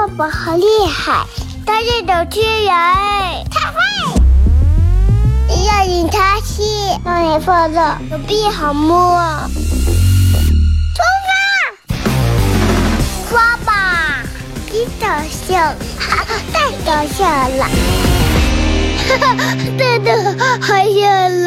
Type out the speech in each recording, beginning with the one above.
爸爸好厉害，他是主持人，他会。要你擦戏，让你放的手臂好摸。出发，刷吧，你搞笑，太搞笑了，哈哈，真的好笑了。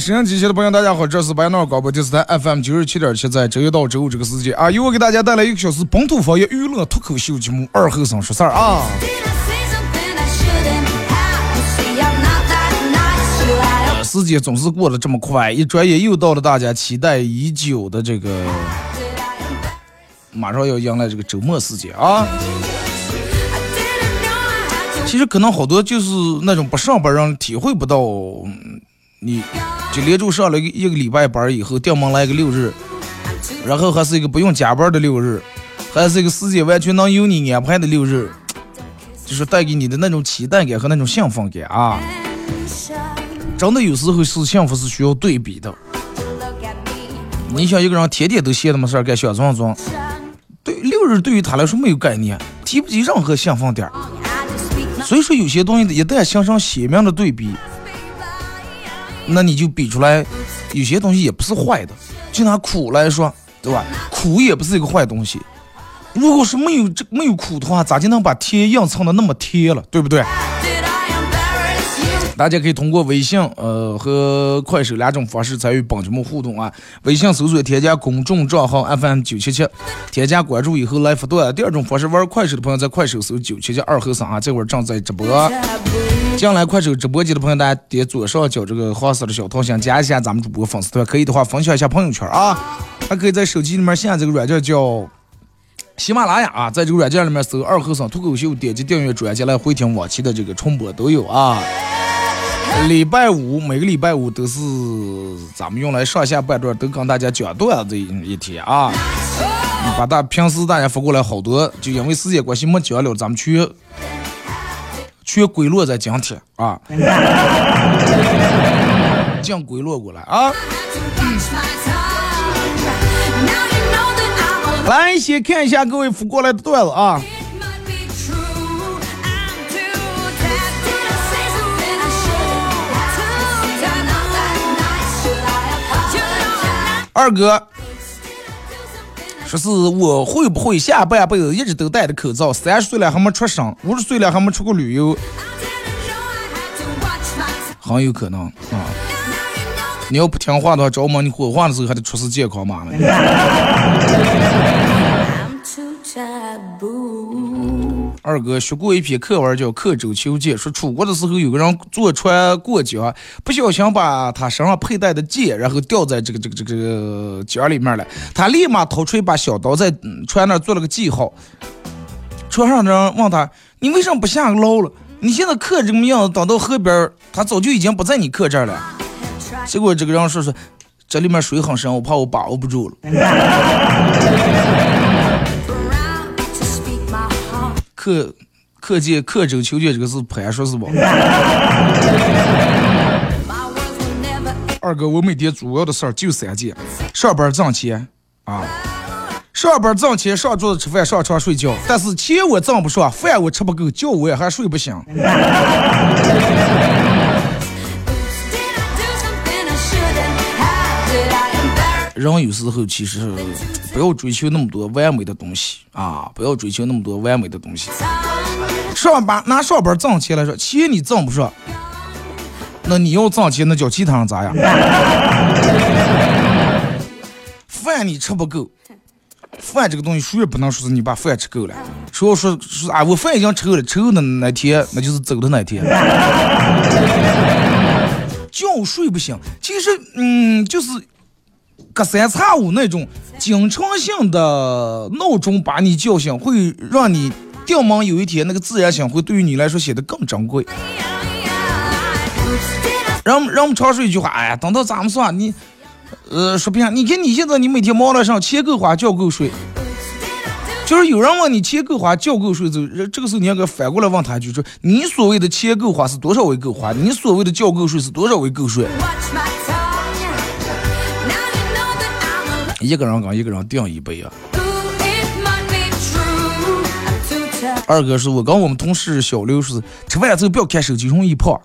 沈阳机器的朋友，大家好，这是白闹广播电视台 FM 九十七点七，在周一到周五这个时间啊，由我给大家带来一个小时本土方言娱乐脱口秀节目《二后生说事儿》啊。时间总是过得这么快，一转眼又到了大家期待已久的这个马上要迎来这个周末时间啊。其实可能好多就是那种不上班人体会不到，你就连着上了一个一个礼拜班以后，调门来个六日，然后还是一个不用加班的六日，还是一个时间完全能由你安排的六日，就是带给你的那种期待感和那种兴奋感啊！真的有时候是幸福是需要对比的。你想一个人天天都闲的没事儿干，想装装，对六日对于他来说没有概念，提不起任何兴奋点儿。所以说有些东西一旦形成鲜明的对比，那你就比出来，有些东西也不是坏的。就拿苦来说，对吧？苦也不是一个坏东西。如果是没有这没有苦的话，咋就能把甜硬撑的那么甜了，对不对？大家可以通过微信呃和快手两种方式参与本节目互动啊。微信搜索添加公众账号 FM 九七七，添加关注以后来发段。第二种方式，玩快手的朋友在快手搜九七七二和三啊，这会儿正在直播。Taboo. 进来快手直播间的朋友，大家点左上角这个黄色的小桃心，加一下咱们主播粉丝团，可以的话分享一下朋友圈啊。还可以在手机里面下这个软件叫喜马拉雅啊，在这个软件里面搜“二后生脱口秀”，点击订阅专辑来回听往期的这个重播都有啊。礼拜五每个礼拜五都是咱们用来上下半段都跟大家讲段子的一天啊。把大平时大家发过来好多，就因为时间关系没讲了，咱们去血归落在今天啊，将归落过来啊。来，一起看一下各位过来的段子啊。二哥。说是我会不会下半辈子一直都戴着口罩？三十岁了还没出生，五十岁了还没出过旅游，很有可能啊。你要不听话的话，着忙你火化的时候还得出示健康码呢。二哥学过一篇课文叫《刻舟求剑》，说楚国的时候有个人坐船过江，不小心把他身上佩戴的剑，然后掉在这个这个这个江里面了。他立马掏出一把小刀，在船那儿做了个记号。船上的人问他：“你为什么不下捞了？你现在刻这个样子，等到河边，他早就已经不在你刻这儿了。”结果这个人说说，这里面水很深，我怕我把握不住了。刻刻剑刻舟求剑这个是盘说是吧？二哥，我每天主要的事儿就三件：上班挣钱啊，上班挣钱，上桌子吃饭，上床睡觉。但是钱我挣不上，饭我吃不够，觉我也还睡不醒。人有时候其实不要追求那么多完美的东西啊，不要追求那么多完美的东西。上班拿上班挣钱来说，钱你挣不上，那你要挣钱，那叫其他人咋样？饭你吃不够，饭这个东西谁也不能说是你把饭吃够了，说说说啊，我饭已经吃够了，吃够的那天那就是走的那天。觉睡不醒，其实嗯，就是隔三差五那种经常性的闹钟把你叫醒，会让你掉门有一天那个自然醒会对于你来说显得更珍贵。人们人们常说一句话，哎呀，等到咱们算你，呃，说平，你看你现在你每天忙得上，钱够花，觉够睡。就是有人问你钱够花，觉够睡，这这个时候你要给反过来问他一句，说你所谓的钱够花是多少为够花？你所谓的觉够睡是多少为够睡？一个人跟一个人定一杯啊。二哥说，我跟我们同事小刘说吃饭之后不要看手机，容易胖。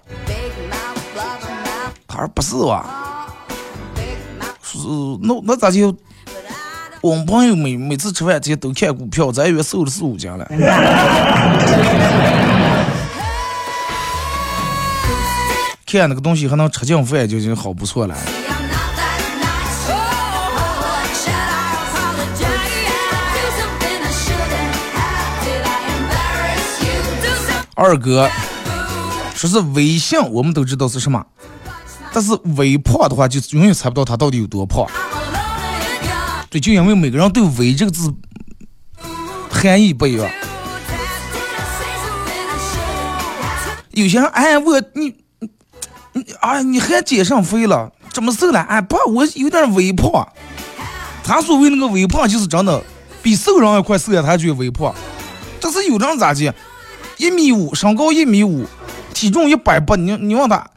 他说不是吧，是那那咋就？我们朋友每每次吃饭之前都看股票，咱以为瘦了四五斤了。看那个东西还能吃进饭，就已经好不错了。二哥说是微信，我们都知道是什么，但是微胖的话，就永远猜不到他到底有多胖。对，就因为每个人对“微”这个字含义不一样。有些人哎，我你你啊，你还减上肥了？怎么瘦了？哎，不，我有点微胖。他所谓那个微胖，就是真的比瘦人还快瘦呀，他就微胖。但是有的人咋的？一米五，身高一米五，体重一百八，你你问他，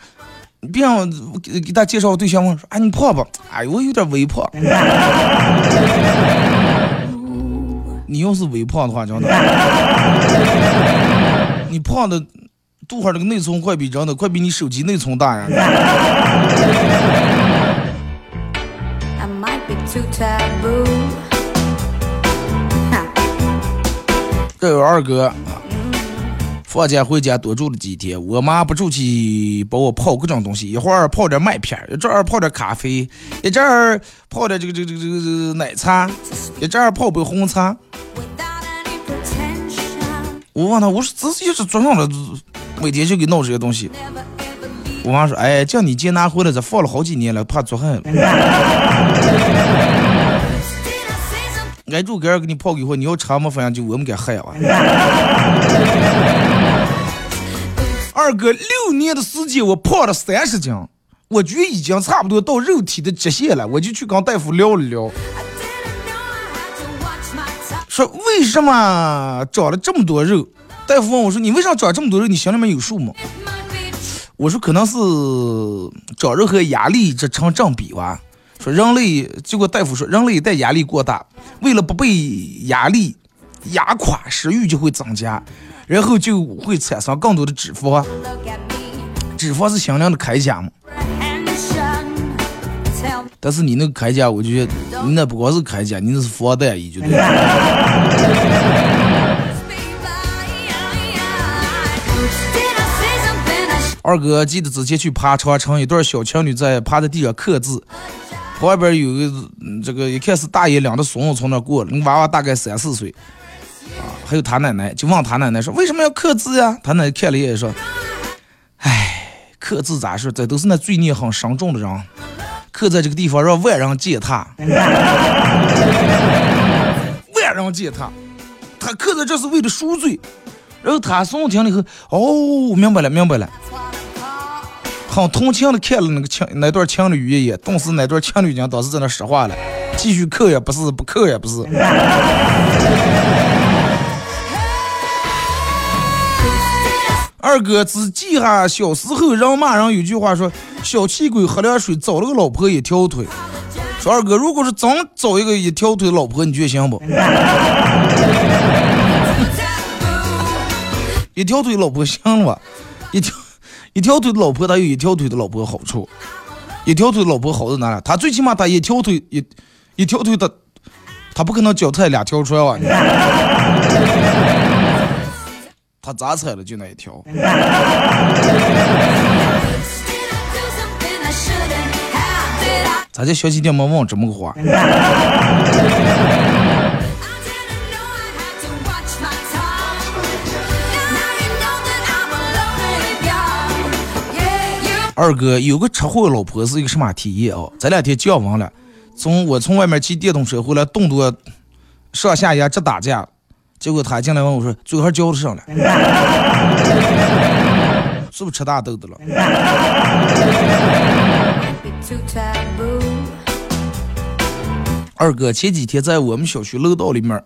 别让给给他介绍对象问说，哎，你胖不？哎呦，我有点微胖。你要是微胖的话，真的，你胖的肚上这个内存快比真的快比你手机内存大呀。这有二哥。放假回家多住了几天，我妈不住去，帮我泡各种东西，一会儿泡点麦片，一阵儿泡点咖啡，一阵儿泡点这个这个这个这个奶茶，一阵儿泡杯红茶。我问他，我说自己是做上了，每天就给弄这些东西。我妈说，哎，叫你姐拿回来，这放了好几年了，怕做痕。挨住给儿给你泡给后，你要吃么？反正就我们给害啊。二哥，六年的时间我胖了三十斤，我觉得已经差不多到肉体的极限了，我就去跟大夫聊了聊，说为什么长了这么多肉？大夫问我说，你为啥长这么多肉？你心里面有数吗？我说可能是长肉和压力这成正比吧。说人类，结果大夫说人类一旦压力过大，为了不被压力压垮，食欲就会增加，然后就会产生更多的脂肪。脂肪是心灵的铠甲嘛？但是你那个铠甲，我就觉得你那不光是铠甲，你那是防弹衣，就对。二哥记得之前去爬长城，一对小情侣在趴在地上刻字，旁边有个这个一看是大爷领着孙子从那过，那娃娃大概三四岁，啊，还有他奶奶，就问他奶奶说为什么要刻字呀？他奶奶看了一眼说，唉，刻字咋说？这都是那罪孽很深重的人，刻在这个地方让万人践踏，万人践踏，他刻在这是为了赎罪。然后他孙子听了以后，哦，明白了，明白了。很同情的看了那个情那段情侣一眼，顿时那段情侣间当时在那说话了，继续扣也不是，不扣也不是。二哥只记下小时候人骂人有句话说：“小气鬼喝凉水，找了个老婆一条腿。”说二哥，如果是真找一个一条腿老婆，你觉得行不？一条腿老婆行了吧？一条一条腿的老婆，他有一条腿的老婆好处。一条腿的老婆好在哪里？她最起码他一条腿一一条腿的，他不可能脚踩两条船啊！他咋踩的就那一条。咋就小气点没问这么个话？二哥有个车祸，老婆是一个什么体验哦？这两天降温了，从我从外面骑电动车回来，冻得上下牙直打架，结果他进来问我说：“嘴还交得上了，是不是吃大豆的了？”二哥前几天在我们小区楼道里面，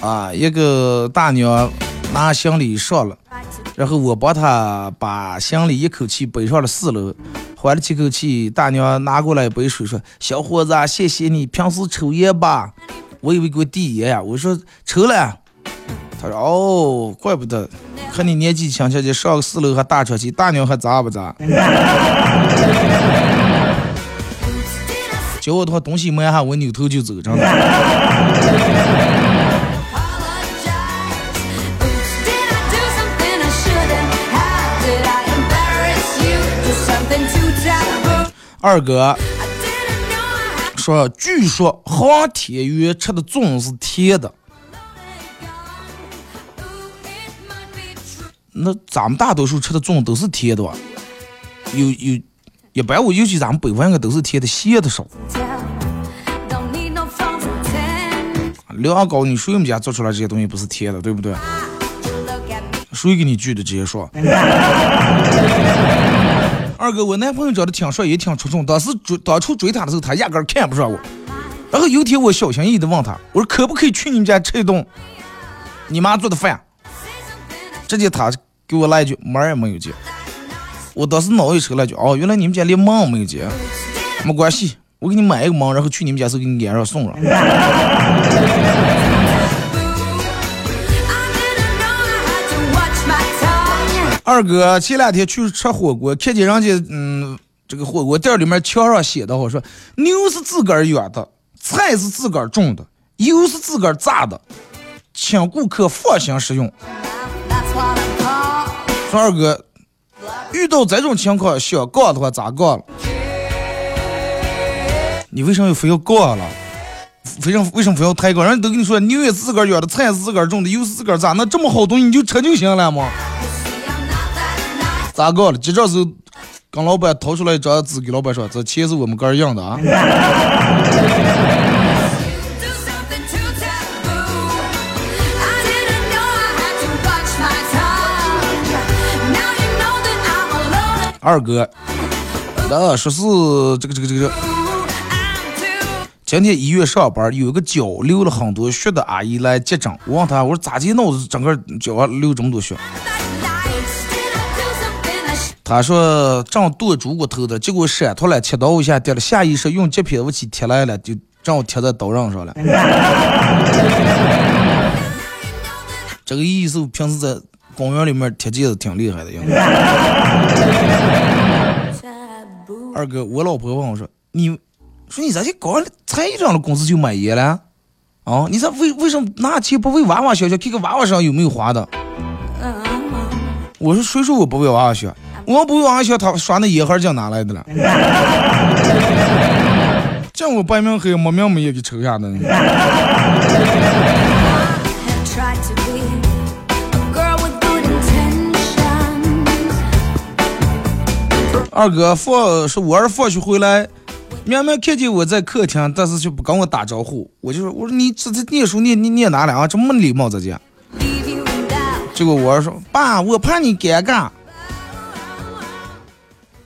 啊，一个大娘拿行李上了，然后我帮他把行李一口气背上了四楼，缓了几口气，大娘拿过来一杯水说：“小伙子，谢谢你，平时抽烟吧？”我以为给我递烟呀，我说抽了。他说：“哦，怪不得，看你年纪轻轻就上个四楼还打车去，大娘还咋不咋？” 叫我的话，东西没下，我扭头就走，真的。二哥说，据说航天员吃的粽是甜的.那咱们大多数吃的粽都是甜的吧？有有，一般我尤其咱们北方应该都是甜的，咸的少。Pretend. 凉糕，你谁我们家做出来这些东西不是甜的，对不对.谁给你锯的？直接说。二哥，我男朋友长得挺帅，也挺出众。当时追当初追他的时候，他压根看不上我。然后有一天，我小心翼翼的问他，我说可不可以去你们家吃一顿你妈做的饭？直接他给我来一句门也没有进。我当时脑一抽来句，哦，原来你们家连门没有进。没关系，我给你买一个门，然后去你们家时候给你脸上送上。二哥前两天去吃火锅，看见人家嗯，这个火锅店里面墙上写的，我说牛是自个儿养的，菜是自个儿种的，油是自个儿榨的，请顾客放心食用。说二哥，遇到这种情况想告的话咋告了？你为什么非要告了？为什么为什么非要抬杠？人家都跟你说牛也是自个儿养的，菜也是自个儿种的，油是自个儿榨，那这么好东西你就吃就行了嘛？咋搞了？结账时跟老板掏出来一张纸，给老板说：“这钱是我们哥儿印的啊。”二哥，那说是这个这个这个，今天医院上班有一个脚流了很多血的阿姨来接诊，我问她我说咋的脑子整个脚上流这么多血？他说正剁猪骨头的，结果闪脱了，切刀一下跌了，下意识用截片武器贴来了，就正好贴在刀刃上了。这个医生平时在公园里面贴戒指挺厉害的，应该。二哥，我老婆问我说：“你说你咋就搞才一张的工资就买烟了？啊，你咋为为什么拿钱不为娃娃想想，看看娃娃身上有没有花的？”我说：“谁说我不为娃娃想？我不为娃娃想，他刷那烟盒奖哪来的了？这我白明黑没名没业给抽下的.二哥放是我儿放学回来，明明看见我在客厅，但是却不跟我打招呼。我就说：我说你这这念书念你念哪了啊？这么没礼貌这家。Leave you in doubt. 结果我儿说：“爸，我怕你尴尬。”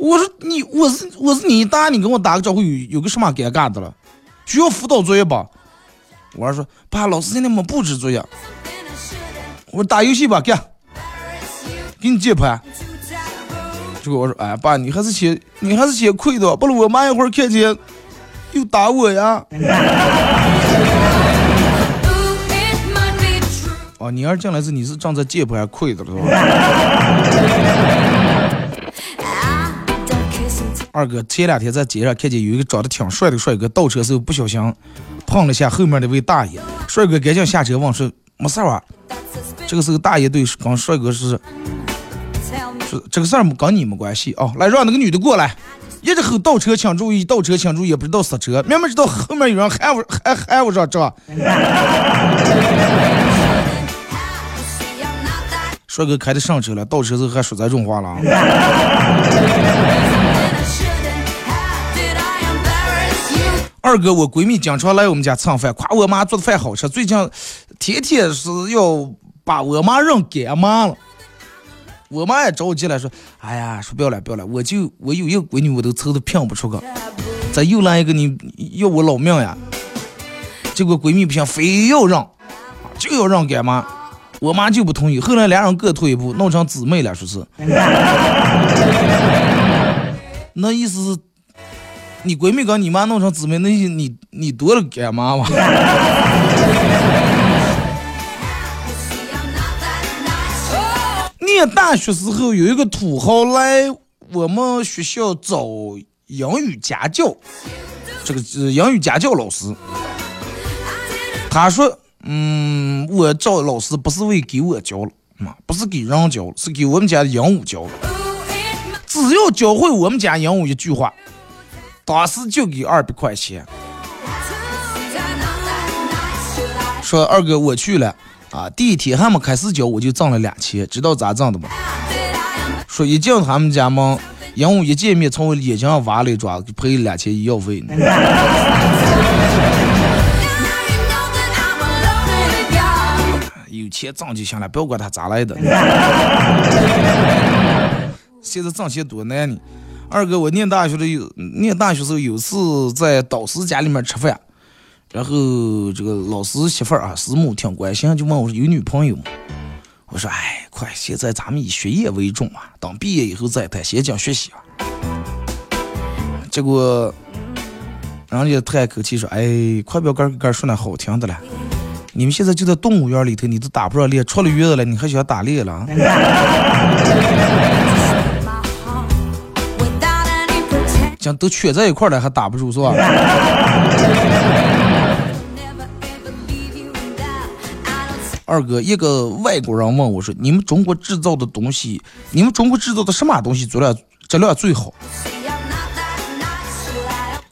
我说：“你我是我是你大，你跟我打个招呼有有个什么尴尬的了？需要辅导作业吧？”我儿说：“爸，老师今天没布置作业。”我说：“打游戏吧，干，给你键盘。结果我说：“哎，爸，你还是写你还是写亏的，不然我妈一会儿看见又打我呀。Ooh, it might be true. ”哦，你儿进来是你是站在键盘亏的了是吧？二哥前两天在街上看见有一个长得挺帅的帅哥倒车时候不小心碰了下后面那位大爷，帅哥赶紧下车问说没事吧？这个时候大爷对跟帅哥是说这个事儿跟你没关系。哦，来让那个女的过来，一直吼倒车请注意，倒车请注意，也不知道刹车，明明知道后面有人喊我还喊我上这，帅哥开的上车了，倒车时候还说这种话了二哥，我闺蜜经常来我们家蹭饭，夸我妈做的饭好吃，最近天天是要把我妈认干妈了。我妈也着急了说：“哎呀，说不要了不要了，我就我有一个闺女，我都愁的拼不出个，咋又来一个你要我老命呀？”结果闺蜜不行，非要让，就要让干妈，我妈就不同意。后来俩人各退一步，弄成姊妹了，说是。那意思是，你闺蜜跟你妈弄成姊妹，那意思你你多了干妈嘛？念大学时候有一个土豪来我们学校找英语家教，这个是英语家教老师。他说：“嗯，我找老师不是为给我教了，嘛，不是给人教，是给我们家的鹦鹉教了。只要教会我们家鹦鹉一句话，当时就给二百块钱。说二哥我去了啊，第一天还没开始交，我就挣了两千，知道咋挣的吗？说一进他们家门，鹦鹉一见面从我眼睛上挖了一抓，赔两千医药费呢。有钱挣就行了，不要管他咋来的。现在挣钱多难呢。二哥，我念大学的有念大学时候有次在导师家里面吃饭，然后这个老师媳妇儿啊师母挺关心，就问我说有女朋友吗？我说哎，快，现在咱们以学业为重啊，等毕业以后再谈，先讲学习啊。结果人家叹口气说，哎，快不要跟跟说那好听的了。你们现在就在动物园里头，你都打不上猎，出了院子了，你还想打猎了 讲都圈在一块儿了，还打不住是吧？二哥，一个外国人问我说：“你们中国制造的东西，你们中国制造的什么东西质量质量最好？”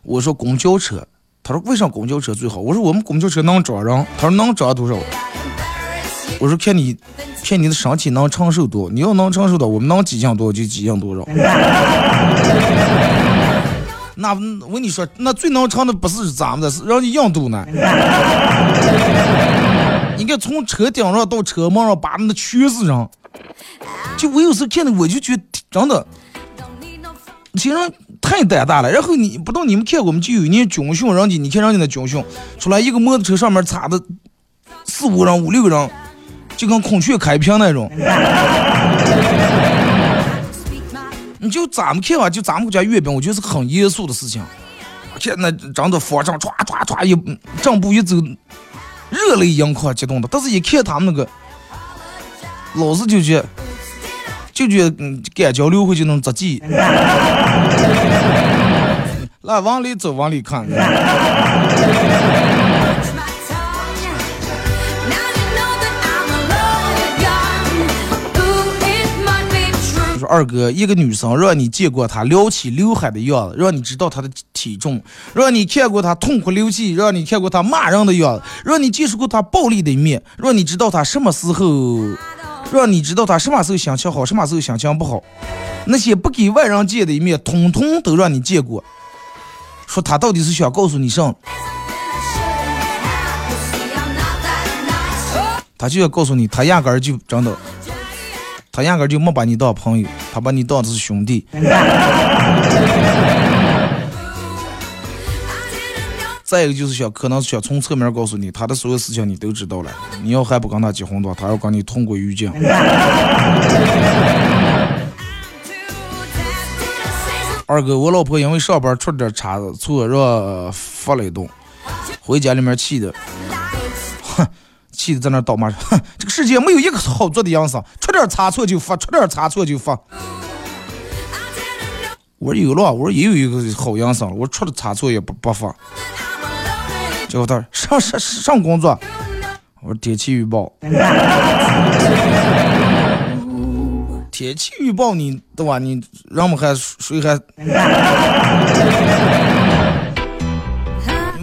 我说公交车。他说：“为啥公交车最好？”我说：“我们公交车能装人。”他说：“能装多少？”我说：“看你，看你的身体能承受多。你要能承受的，我们能挤进多就挤进多少。”那我跟你说，那最能撑的不是咱们的，是人家印度呢。你看，从车顶上到车门上，把那全是人。就我有时候看的，我就觉得真的，其实太胆大了。然后你不知道你们看过，我们就有一年军训，人家你看人家那军训出来，一个摩托车上面插的四五人、五六个人，就跟孔雀开屏那种。你就咱们看啊，就咱们国家阅兵，我觉得是很严肃的事情。看那真的方丈唰唰唰一正步一走，热泪盈眶，激动的。但是一看他们那个，老是就觉就觉嗯，干交流会就能着急。来往里走，往里看。二哥，一个女生让你见过她撩起刘海的样子，让你知道她的体重，让你看过她痛哭流涕，让你看过她骂人的样子，让你见识过她暴力的一面，让你知道她什么时候，让你知道她什么时候心情好，什么时候心情不好，那些不给外人见的一面，通通都让你见过。说她到底是想告诉你什么？她就要告诉你，她压根儿就真的。他压根儿就没把你当朋友，他把你当的是兄弟。再一个就是想，可能是想从侧面告诉你，他的所有事情你都知道了。你要还不跟他结婚的话，他要跟你同归于尽。二哥，我老婆因为上班出点差错，让罚了一顿，回家里面气的，哼。气的在那倒骂，哼，这个世界没有一个好做的样子，出点差错就发，出点差错就发。我说有了，我说也有一个好样子，我出了差错也不不发。结果他上上上工作，我说天气预报，天气预报你对吧？你让我们还谁还？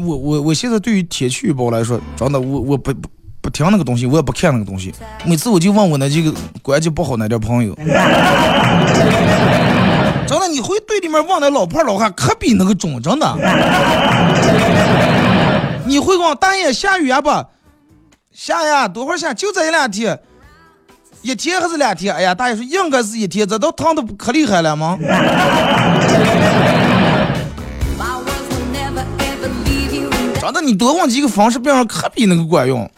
我我我现在对于天气预报来说，真的我我不。不听那个东西，我也不看那个东西。每次我就问我那几个关系不好那点朋友，真的，你回队里面问那老婆老汉，可比那个准，真的。你会光大爷下雨呀不？下呀，多会下？就这一两天，一天还是两天？哎呀，大爷说应该是一天，这都烫的可厉害了吗？真的，你多问几个方式，别人可比那个管用。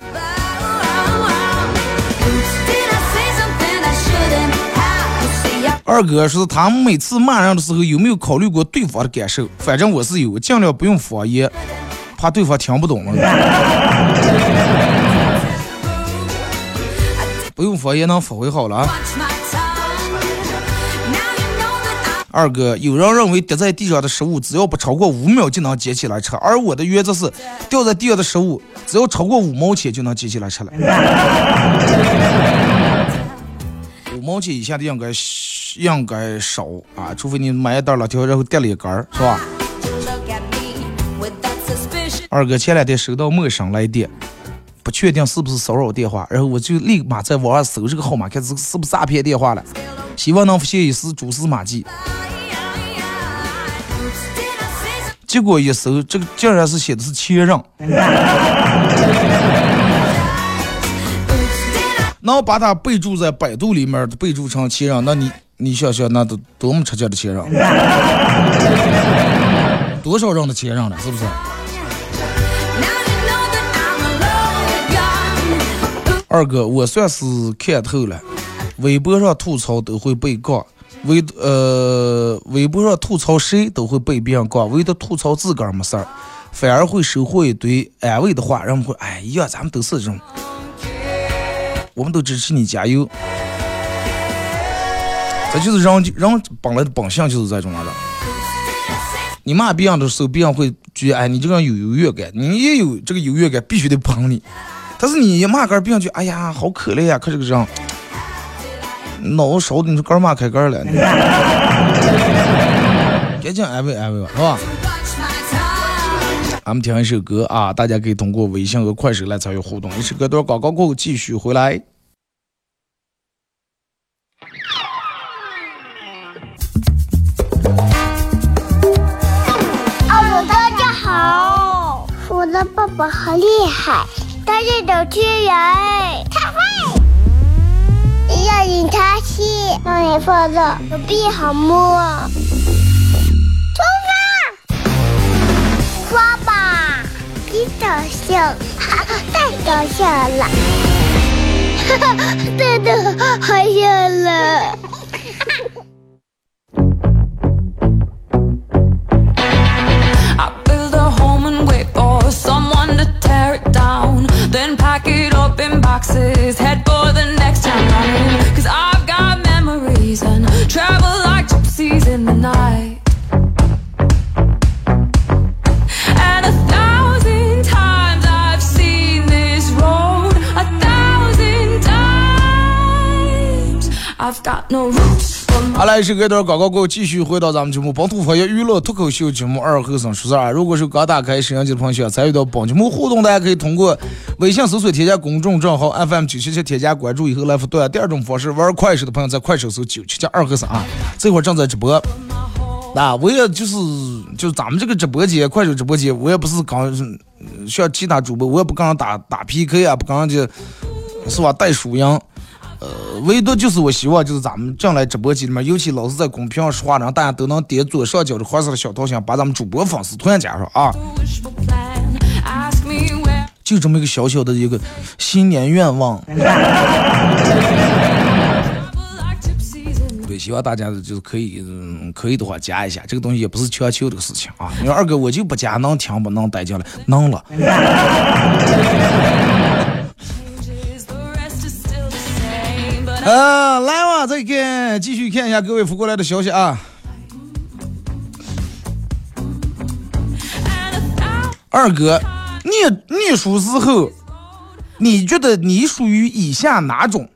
二哥说他们每次骂人的时候有没有考虑过对方的感受？反正我是有，尽量不用方言，怕对方听不懂了。不用方言能发挥好了。二哥，有人认为跌在地上的食物只要不超过五秒就能捡起来吃，而我的原则是，掉在地上的食物只要超过五毛钱就能捡起来吃了。五毛钱以下的应该应该少啊，除非你买一袋辣条，然后跌了一根儿，是吧.二哥前两天收到陌生来电，不确定是不是骚扰电话，然后我就立马在网上搜这个号码，看是是不是诈骗电话了，希望能发现一丝蛛丝马迹。结果一搜，这个竟然是写的是前任，能把他备注在百度里面备注成前任，那你你想想，那都多么吃劲的前任，多少人的前任了，是不是.二哥，我算是看透了，微博上吐槽都会被杠，微呃微博上吐槽谁都会被别人杠，唯独吐槽自个儿没事儿，反而会收获一堆安慰的话，人们会哎呀，咱们都是这种，我们都支持你加油。这就是人人本来的本性就是这种来的。你骂别人的时候，别人会觉得哎你这个人有优越感，你也有这个优越感，必须得捧你。但是你一骂杆儿，别人就哎呀，好可怜呀，看这个人，脑子烧的，你说杆儿骂开杆了，赶紧安慰安慰吧，是吧？Watch my tongue. 俺们听一首歌啊，大家可以通过微信和快手来参与互动。一首歌段广告过后继续回来。哦，大家好，我的爸爸好厉害，他是主持人，他会。要引他去，让你放的手臂好摸。出发，刷吧，别搞笑，哈哈，太搞笑了，哈哈，真的好笑了。 I build a home and wait for someone to tear it down. Then pack it up in boxes, head for the next town running. Cause I've got memories and travel like gypsies in the night. 好来，一首歌段广告过后，继续回到咱们节目本土方言娱乐脱口秀节目二后生说事儿。如果是刚打开摄像机的朋友，想参与到本节目互动，大家可以通过微信搜索添加公众账号 FM 九七七，添加关注以后来互动。第二种方式，玩快手的朋友在快手搜九七七二后生啊，这会儿正在直播。那我也就是就是咱们这个直播间，快手直播间，我也不是刚像其他主播，我也不跟人打打 PK 啊，不跟人家是吧带输赢。呃，唯独就是我希望就是咱们进来直播间里面，尤其老是在公屏上说话，让大家都能点左上角的黄色的小头像，把咱们主播粉丝团加上啊。就这么一个小小的一个新年愿望 对，希望大家就是可以，嗯，可以的话加一下，这个东西也不是强求的事情啊。你说二哥我就不加，能听不能带进来？能了。呃，来吧，再看，继续看一下各位发过来的消息啊。二哥，念念书时候，你觉得你属于以下哪种？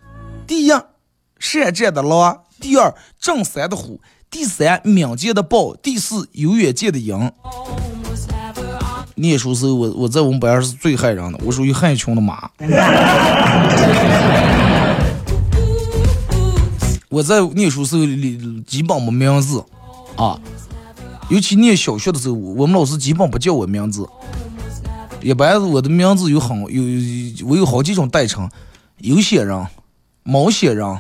第一，善战的狼；第二，正三的虎；第三，敏捷的豹；第四，有远见的鹰。was never on. 念书时候，我我在我们班上是最害人的，我属于害群的马。我在念书时候里基本没名字，啊。尤其念小学的时候，我们老师基本不叫我名字，一般我的名字有很有我有好几种代称，有些人、某些人、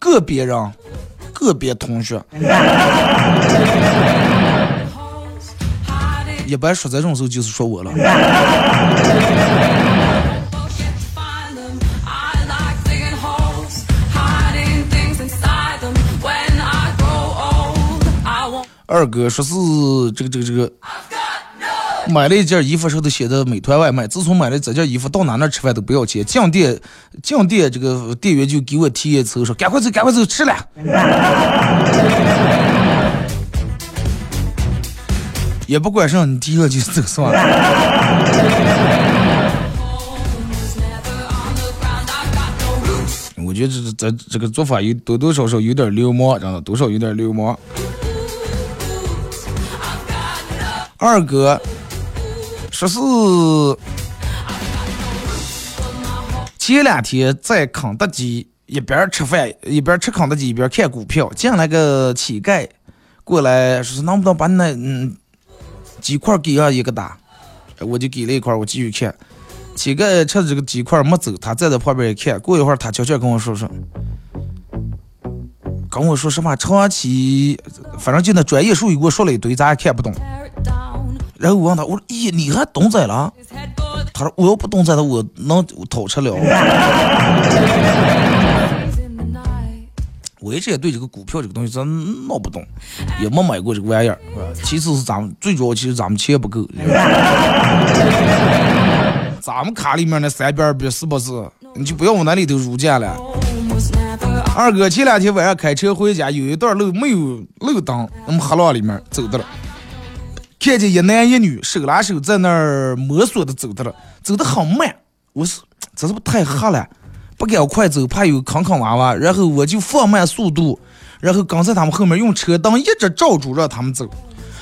个别人、个别同学。一般说这种时候就是说我了。二哥说是这个这个这个，买了一件衣服上头写的美团外卖，自从买了这件衣服，到哪哪吃饭都不要钱。进店进店这个店员就给我提一次说赶快走赶快走吃了。也不管上你提了就走算了。我觉得这这这个做法有多多少少有点流氓，真的多少有点流氓。二哥说是前两天在肯德基一边吃饭一边吃肯德基一边看股票，进来个乞丐过来说是能不能把那嗯鸡块给俺一个打，我就给了一块，我继续看。乞丐吃这个鸡块没走，他站在旁边一看，过一会儿他悄悄跟我说说，跟我说什么长期，反正就那专业术语给我说了一堆，咱也看不懂。然后我问他，我说：“咦，你还懂这了 His head for？” 他说：“我要不懂这的，我能偷吃了。我一直也对这个股票这个东西真闹不懂，也没买过这个玩意儿。其次是咱们最主要，其实咱们钱不够。咱们卡里面那三边币是不是？你就不要往那里头入价了。二哥前两天晚上开车回家，有一段路没有路灯，那么黑浪里面走的了，看见一男一女手拉手在那儿摸索的走的了，走的很慢。我是这是不太黑了？不敢快走，怕有坑坑洼洼。然后我就放慢速度，然后跟在他们后面用车灯一直照住让他们走。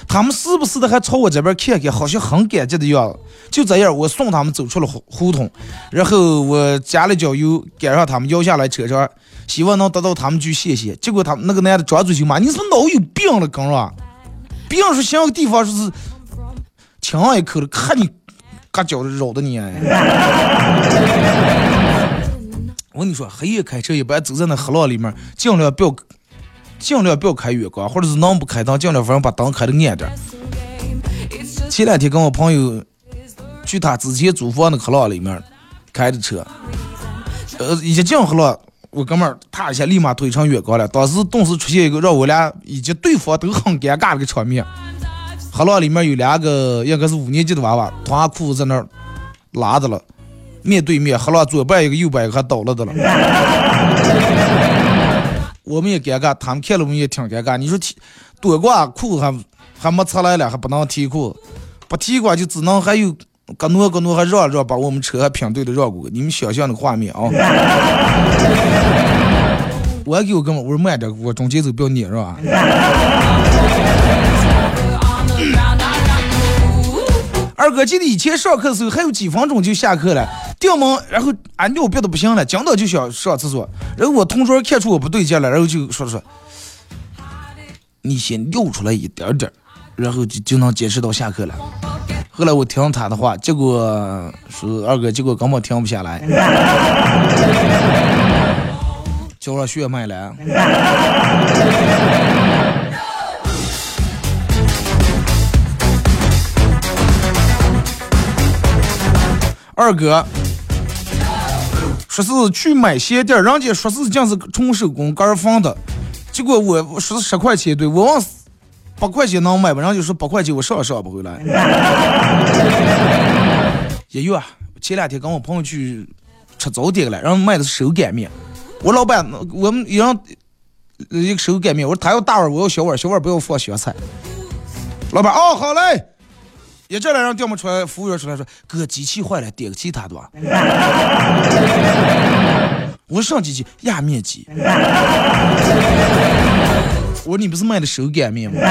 他们时不时的还朝我这边看看，好像很感激的样子。就这样，我送他们走出了胡同，然后我加了脚油，赶上他们摇下来车上，希望能得到他们句谢谢。结果他那个男的张嘴就骂：“你是不脑有病了，跟着？病是想个地方说是亲上一口了，看你嘎脚的绕的你。我跟你说，黑夜开车一般走在那黑浪里面，尽量不要，尽量不要开远光，或者是能不开灯，尽量反正把灯开的暗点儿。前两天跟我朋友去他之前租房的黑浪里面开的车，呃，一进黑浪，我哥们儿他一下立马腿成远高了。当时顿时出现一个让我俩以及对方都很尴尬的一个场面。黑浪里面有两个应该是五年级的娃娃，脱下裤子在那儿拉着了，面对面，黑浪左半一个右半一个还倒了的了。我们也尴尬，他们看了我们也挺尴尬。你说提多挂裤子还还没出来了，还不能提裤子，不提挂就只能还有搁挪搁挪还让让，把我们车还平对的绕过。你们想象那个画面啊！我还给我哥们我说慢点，我中间走不要撵是吧？二哥记得以前上课的时候还有几分钟就下课了，掉门，然后俺尿憋的不行了，讲到就想上厕所，然后我同桌看出我不对劲了，然后就说说，你先尿出来一点点，然后就就能坚持到下课了。后来我听他的话，结果说二哥，结果根本停不下来，交上血脉了。二哥说是去买鞋垫儿，人家说是净是纯手工杆儿缝的，结果我我说是十块钱一对，我问八块钱能买不？人家说八块钱我上也上不回来。也有啊前两天跟我朋友去吃早点了，然后卖的是手擀面，我老板我们一人一个手擀面，我说他要大碗，我要小碗，小碗不要放香菜。老板哦好嘞。也这来让调不出来，服务员出来说：“哥，机器坏了，点个其他的吧。”我说上机器压面机。我说你不是卖的手擀面吗？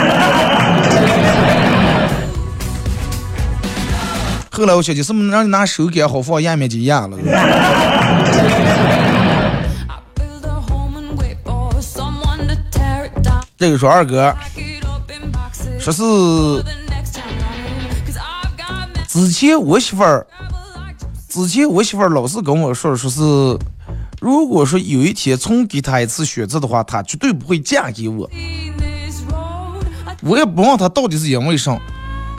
后来我想起是不是让你拿手擀好放压面机压了.这个说二哥说是之前我媳妇儿，之前我媳妇儿老是跟我说，说是如果说有一天重给她一次选择的话，她绝对不会嫁给我。我也不问她到底是因为啥。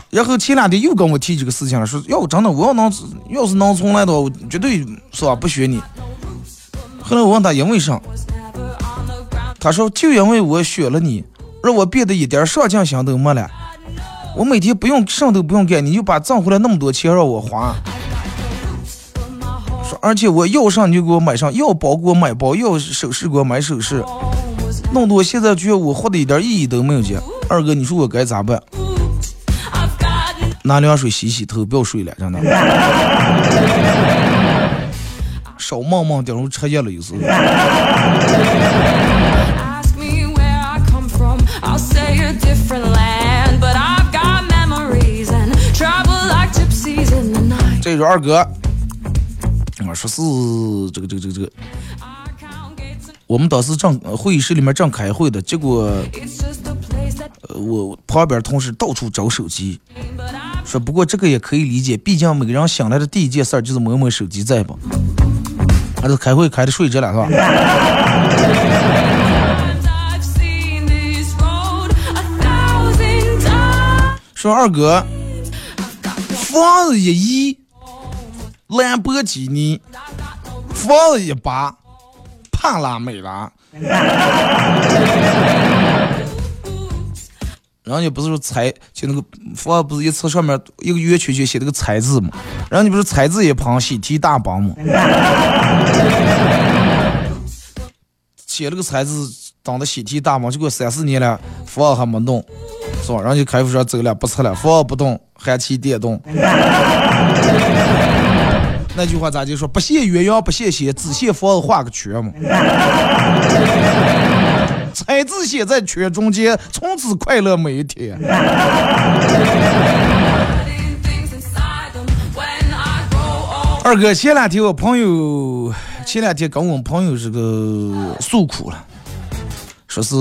然后前两天又跟我提这个事情了，说要真的我要能要是能重来的话，我绝对是吧不选你。后来我问他因为啥，他说就因为我选了你，让我变得一点上进心都没了。我每天不用什都不用干，你就把挣回来那么多钱让我花。说而且我要上你就给我买上，要包给我买包，要首饰给我买首饰。弄得我现在觉得我活的一点意义都没有。姐，二哥，你说我该咋办？拿凉水洗洗头，不要睡了，真的。少梦梦，顶如彻夜了，有时候。这是二哥，我说是这个这个这个这个，我们当时正会议室里面正开会的，结果，呃，我旁边同事到处找手机。说不过这个也可以理解，毕竟每个人醒来的第一件事就是摸摸手机在不？还是开会开的睡着了是吧？说二哥，房子一，兰博基尼，房子一把，帕拉梅拉。然后你不是说财，就那个房不是一次上面一个圆圈圈写那个财字嘛？然后你不是财字一旁喜提大帮嘛？写了个财字当的喜提大帮，结果三四年了，房还没动，是吧？然后就开户说走了，不撤了，房不动，还骑电动。那句话咋就说？不羡鸳鸯不羡仙，只羡房子画个圈嘛。彩字写在圈中间，从此快乐每一天。二哥，前两天我朋友，前两天跟我朋友这个诉苦了，说是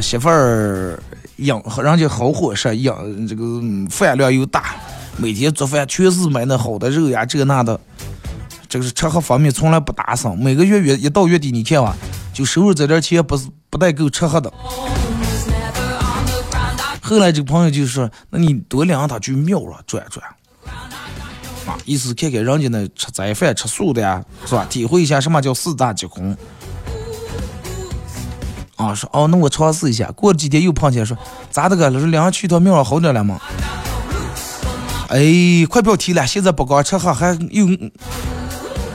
媳妇儿养人家好伙食，养这个饭量又大，每天做饭全是买那好的肉呀，这那的，这个是吃喝方面从来不打省，每个月月一到月底，你看吧。就收入这点钱不是不带够吃喝的。后来这个朋友就说：“那你多领他去庙上转转，啊，意思看看人家那吃斋饭吃素的呀，是吧？体会一下什么叫四大皆空。”啊，说哦，那我尝试一下。过了几天又碰见说：“咋的个？说领上去趟庙上好点了吗？”哎，快不要提了，现在不光吃喝，还又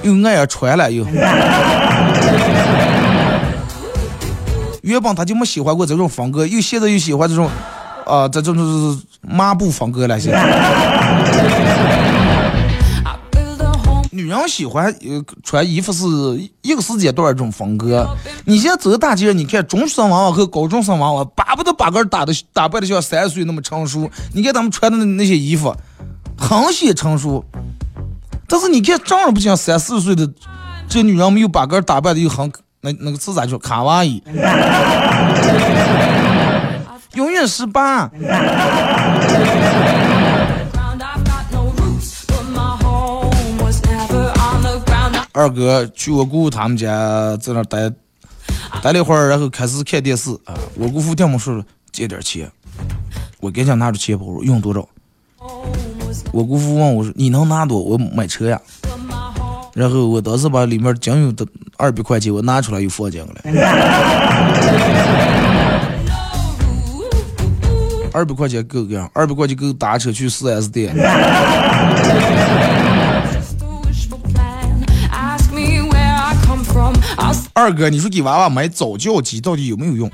又爱穿了又。原本他就没喜欢过这种风格，又现在又喜欢这种，啊，这种就是抹布风格了。现在，女人喜欢呃穿衣服是一个时间段一种风格。你现在走大街，你看中学生娃娃和高中生娃娃，巴不得把个打的打扮的像三十岁那么成熟。你看他们穿的那些衣服，很显成熟。但是你看正儿不像三四十岁的这女人，没有把个打扮的又很。那那个字咋叫卡哇伊？永远十八。二哥去我姑姑他们家，在那待待了一会儿，然后开始看电视啊。我姑父听我说借点钱，我赶紧拿出钱包，用多少？我姑父问我说：“你能拿多？我买车呀。”然后我当时把里面仅有的二百块钱我拿出来又放进了，二百块钱够干，二百块钱够打车去四 S 店。二哥，你说给娃娃买早教机到底有没有用？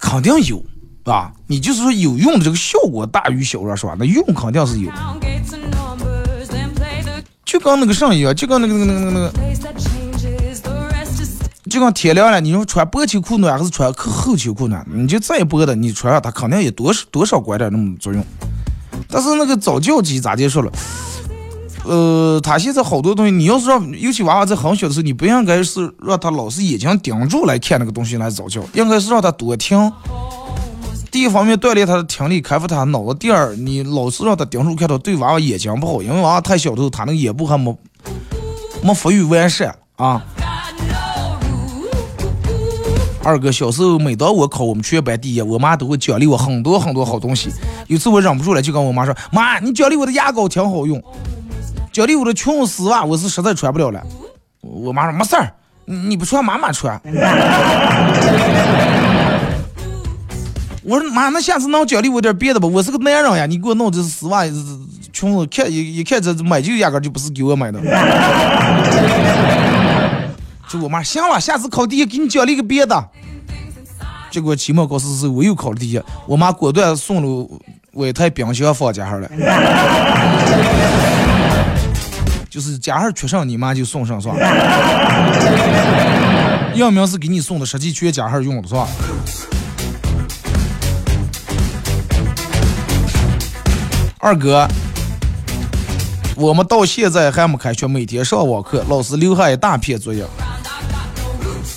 肯定有，啊，你就是说有用的这个效果大于小了，是吧？那用肯定是有。就跟那个上一样，就跟那个那个那个那个，就跟天凉了，你说穿薄秋裤暖还是穿厚厚秋裤暖？你就再薄的，你穿上它肯定也多少多少管点那么作用。但是那个早教机咋就说了？呃，他现在好多东西，你要是让，尤其娃娃在很小的时候，你不应该是让他老是眼睛盯住来看那个东西来早教，应该是让他多听。第一方面锻炼他的听力，开发他脑子；第二，你老是让他盯住看到，对娃娃眼睛不好，因为娃娃太小的时候，他那个眼部还没没发育完善啊。二哥小时候，每当我考我们全班第一，我妈都会奖励我很多很多好东西。有次我忍不住了，就跟我妈说：“妈，你奖励我的牙膏挺好用，奖励我的裙子丝袜，我是实在穿不了了。”我妈说：“没事儿，你不穿妈妈穿。”我说：“妈，那下次能奖励我点别的吧？我是个男人呀，你给我弄这丝袜、裙子，看一一看这买就压根就不是给我买的。”就我妈，行了，下次考第一给你奖励个别的。结果期末考试时我又考了第一，我妈果断送了我一台冰箱放家上了。就是家上缺上，你妈就送上是吧？样名是给你送的，实际缺家上用的是吧？二哥。我们到现在还没开学，每天上网课，老师留下一大片作业。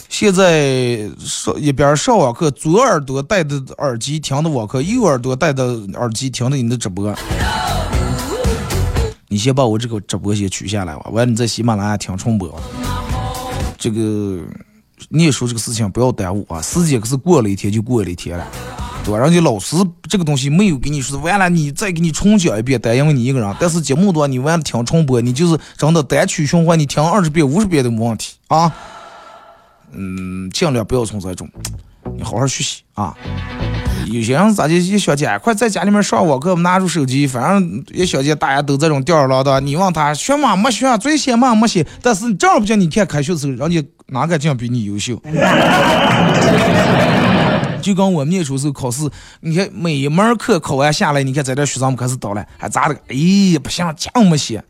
现在上一边上网课，左耳朵戴的耳机听的网课，右耳朵戴的耳机听的你的直播。你先把我这个直播先取下来吧，完了你在喜马拉雅听重播。这个念书这个事情不要耽误啊，时间可是过了一天就过了一天了。对吧？人家老师这个东西没有给你说完了，你再给你重讲一遍，单因为你一个人。但是节目多，你完了听重播，你就是真的单曲循环，你听二十遍、五十遍都没问题啊。嗯，尽量不要从这种，你好好学习啊。有些人咋就一小姐，快在家里面上网课，拿出手机，反正一小姐大家都这种吊儿郎当。你问他学嘛？没学，最先嘛没写。但是正儿不讲，你看开学的时候，人家哪个讲比你优秀？就跟我们念书时候考试，你看每一门课考完下来，你看在这学生们开始倒了，还咋的？哎呀，不行，这没写。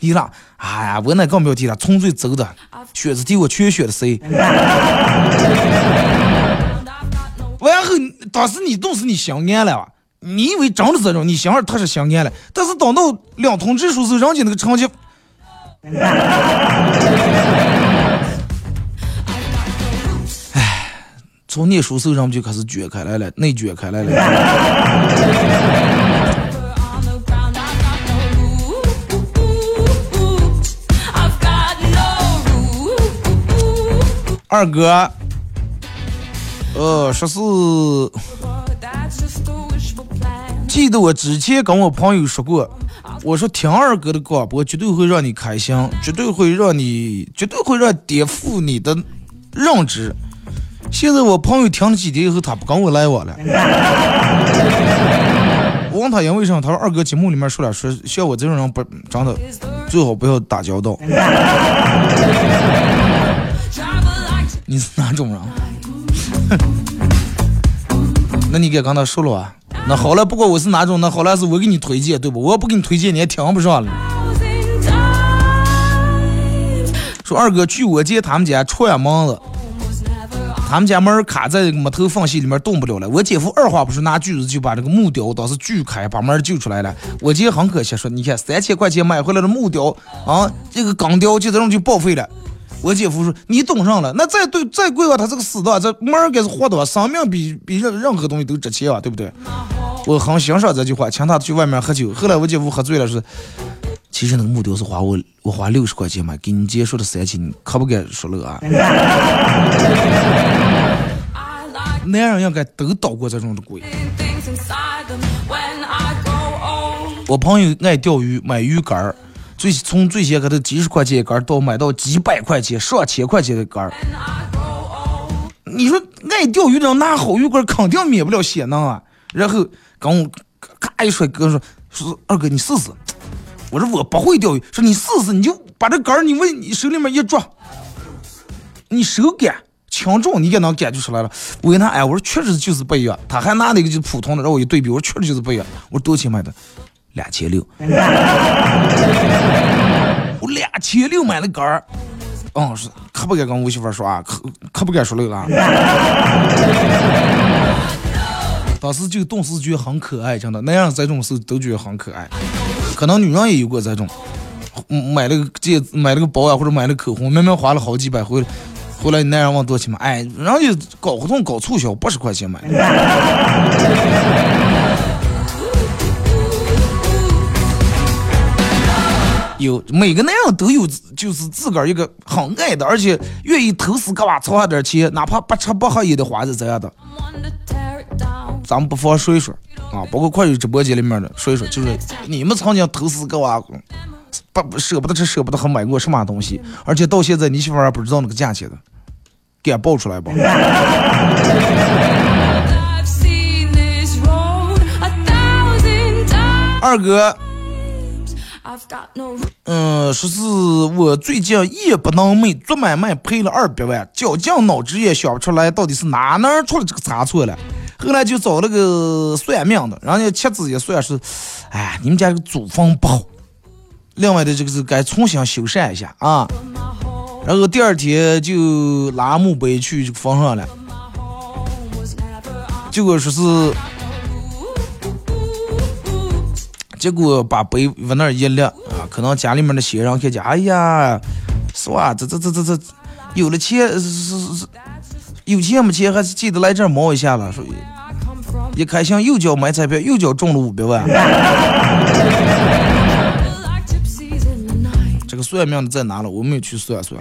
你了，哎呀，我那更不要提了，纯粹走的选择题我全选的 C。完后，当时你都是你心安了，你以为真的这种，你心儿他是心安了，但是等到两通知书时，人家那个成绩，唉。从念书时候，人就开始卷开来了，内卷开来了。二哥，呃，说是记得我之前跟我朋友说过，我说听二哥的广播绝对会让你开心，绝对会让你，绝对会让颠覆你的认知。现在我朋友听了几天以后，他不跟我来往了。我问他因为什么，他说二哥节目里面说了，说像我这种人不真的最好不要打交道。你是哪种人？那你该跟他说了啊。那好了，不管我是哪种，那好了是我给你推荐，对不？我不给你推荐，你也听不上了。说二哥，去我见他们家串门了。他们家门卡在木头缝隙里面动不了了。我姐夫二话不说，拿锯子就把这个木雕当时锯开，把门救出来了。我姐很可惜，说你看三千块钱买回来的木雕啊，这个钢雕就这种就报废了。我姐夫说你懂上了，那再对再贵吧，他这个死的这猫儿该是活的吧，生命比比任任何东西都值钱啊，对不对？我很欣赏这句话，请他去外面喝酒。后来我姐夫喝醉了说，其实那个木雕是花我 我花六十块钱买，给你姐说的三千，你可不敢说了啊。男人应该都倒过这种的鬼。我朋友爱钓鱼，买鱼竿儿，最从最先给他几十块钱一杆儿，到买到几百块钱、上千块钱的杆儿。你说爱钓鱼的人拿好鱼竿儿，肯定免不了血囊啊。然后跟我咔一甩，跟我说说二哥你试试。我说我不会钓鱼，说你试试，你就把这杆儿你往你手里面一抓，你手感。轻重你也能感觉出来了。我跟他哎，我说确实就是不一样。他还拿那个就普通的，让我一对比，我说确实就是不一样。我说多少钱买的？两千六。我两千六买的杆儿。嗯，是可不敢跟我媳妇说啊，可可不敢说了。当时就顿时觉得很可爱，真的，那样这种事都觉得很可爱。可能女人也有过这种。买了个戒，买了个包啊，或者买了口红，明明花了好几百，回来回来你男人问多少钱嘛？哎，人家搞活动搞促销，八十块钱买有每个男人都有就是自个儿一个很爱的，而且愿意投资个娃凑下点钱，哪怕不吃不喝也得花是这样的。咱们不妨说一说啊，包括快手直播间里面的说一说，就是你们曾经投资个娃，不舍不得吃舍不得喝买过什么东西，而且到现在你媳妇还不知道那个价钱的，给俺报出来吧。二哥，嗯，说是我最近夜不能寐，做买卖赔了二百万，绞尽脑汁也想不出来到底是哪哪儿出了这个差错了。后来就找了个算命的，人家，妻子也算是，哎，你们家这个祖坟不好，另外的这个是该重新修缮一下啊。然后第二天就拉墓碑去这个坟上了，结果说是，结果把杯往那儿一撂啊，可能家里面的先人看见，哎呀，是吧？这这这这这，有了钱是是是，有钱没钱还是记得来这儿摸一下了。说 I come from 一开箱又叫买彩票，又叫中了五百万。这个算命的在哪了？我没有去算算。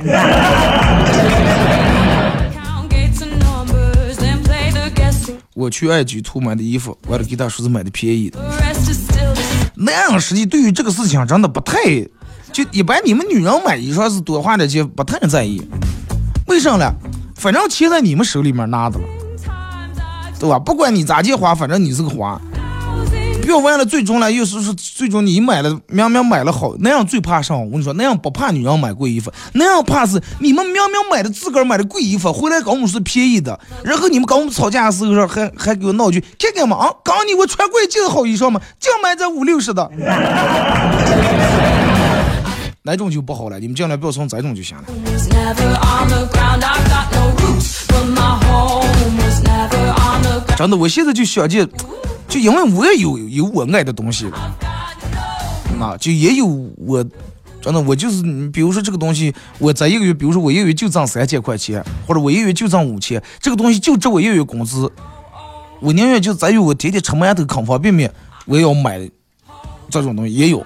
我去爱居图买的衣服，完了给他说是买的便宜的。男人实际对于这个事情真的不太，就一般你们女人买衣裳是多花点钱，不太在意。为啥呢？反正钱在你们手里面拿着了，对吧？不管你咋借花，反正你是个花。要完了，最终呢，又是是最终你买了，明明买了好，那样最怕上？我跟你说，那样不怕女人买贵衣服，那样怕是你们明明买的自个儿买的贵衣服，回来跟我们是便宜的，然后你们跟我们吵架的时候还还给我闹句，看看嘛啊，刚你我穿贵就是好衣裳嘛，就买这五六十的，哪种就不好了？你们将来不要从这种就行了。真的，我现在就想见，就因为我也有有我爱的东西，啊，就也有我，真的，我就是，你比如说这个东西，我在一个月，比如说我一个月就挣三千块钱，或者我一个月就挣五千，这个东西就值我一个月工资，我宁愿就在于我天天吃馒头扛方便面，我也要买这种东西，也有。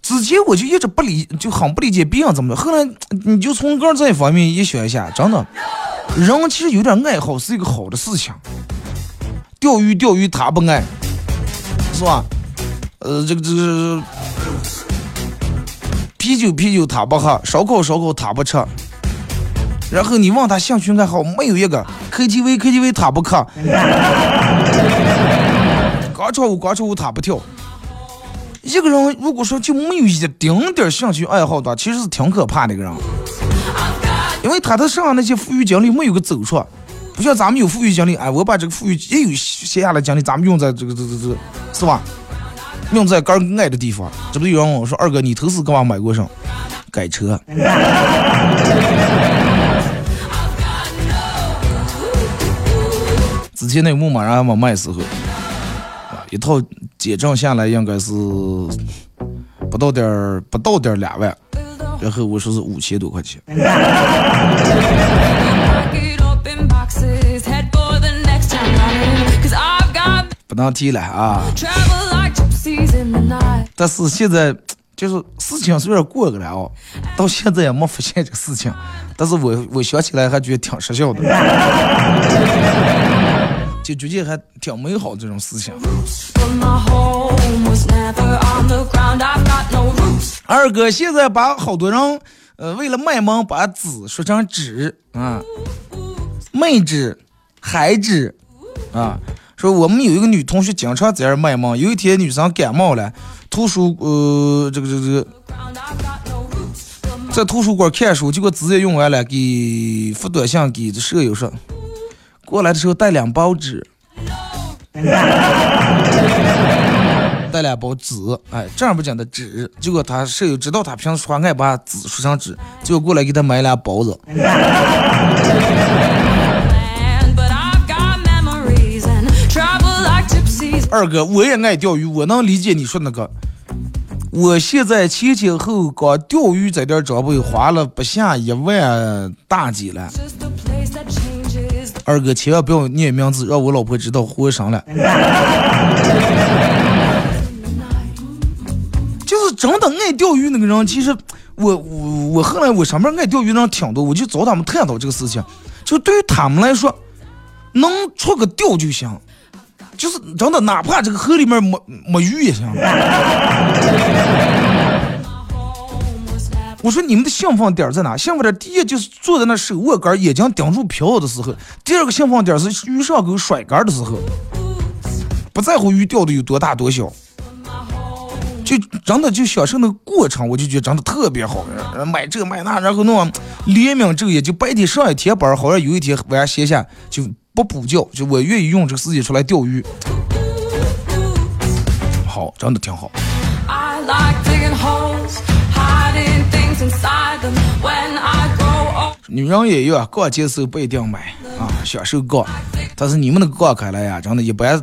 之前我就一直不理，就很不理解别人怎么的。后来你就从个这一方面一想一下，真的，人其实有点爱好是一个好的事情。钓鱼钓鱼他不爱，是吧？呃，这个这个啤酒啤酒他不喝，烧烤烧烤他不吃。然后你问他兴趣爱好，没有一个 KTV KTV 他不看，广场舞广场舞他不跳。一个人如果说就没有一丁点儿兴趣爱好的，其实是挺可怕的一个人，因为他的身上那些富裕精力没有个走出，不像咱们有富裕精力，哎，我把这个富裕也有闲下来精力，咱们用在这个这这这，是吧？用在个儿爱的地方。这不有人问我说，二哥你头次干嘛买过什么？改车。之前那牧马人还没卖时候，啊，一套减账下来应该是不到点儿不到点儿两万，然后我说是五千多块钱。不能提了啊.但是现在就是事情虽然过去了哦，到现在也没发现这个事情，但是我我想起来还觉得挺实效的，就觉得还挺美好这种事情。二哥现在把好多人，呃，为了卖萌，把纸说成纸啊，妹纸、孩纸啊。说我们有一个女同学经常在这儿卖萌，有一天女生感冒了，图书呃这个这个在图书馆看书，结果纸也用完了，给发短信给这舍友说，过来的时候带两包纸，带两包纸，哎，正儿八经的纸。结果他舍友知道他平时说话爱把纸说成纸，结果过来给他买俩包子。二哥，我也爱钓鱼，我能理解你说那个，我现在前前后后光钓鱼这点装备花了不下一万大几了。二哥，千万不要念名字，让我老婆知道活上了。就是真的爱钓鱼那个人，其实我我我后来我上面爱钓鱼的人挺多，我就找他们探讨这个事情。就对于他们来说，能出个钓就行。就是真的，哪怕这个河里面没没鱼也行。我说你们的兴奋点在哪？兴奋点第一就是坐在那手握杆，眼睛盯住漂的时候；第二个兴奋点是鱼上钩甩杆的时候，不在乎鱼钓的有多大多小，就真的就享受那个过程，我就觉得真的特别好。买这买那，然后弄连名昼夜，就白天上一天班，好像有一天晚上歇下就。不补觉，就我愿意用这个时间出来钓鱼，好，真的挺好。女人也有，逛街时候不一定买啊，享受逛。但是你们那个逛开了呀，真的，一般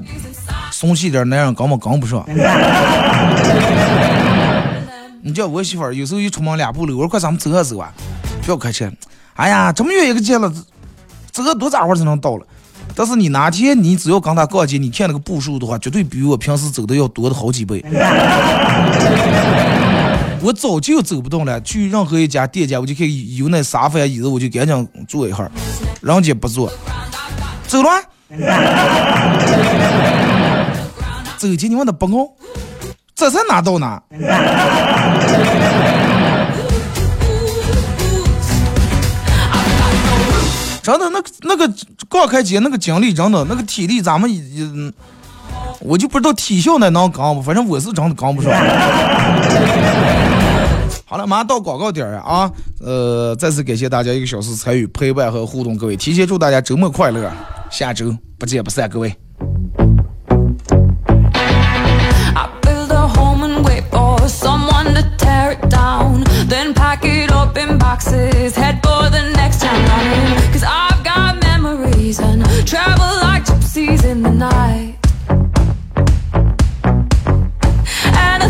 松气点男人根本跟不上。你叫我媳妇儿，有时候一出门两步路，我说快咱们走啊走啊，不要开车。哎呀，这么远一个街了，走个多咋会才能到了？但是你哪天你只要跟他逛街，你看那个步数的话，绝对比我平时走的要多的好几倍。我早就走不动了，去任何一家店家，我就可以有那沙发椅子，我就赶紧坐一会儿，人家不坐，走了。走进你问他不熬，这才哪到哪。真的，那个那个刚开街那个精力，真的那个体力，咱们也，我就不知道体校那能扛不，反正我是真的扛不上。好了，马上到广告点儿啊！呃，再次感谢大家一个小时参与陪伴和互动，各位，提前祝大家周末快乐，下周不见不散，各位。for someone to tear it down. Then pack it up in boxes Head for the next town Cause I've got memories And travel like gypsies in the night. And a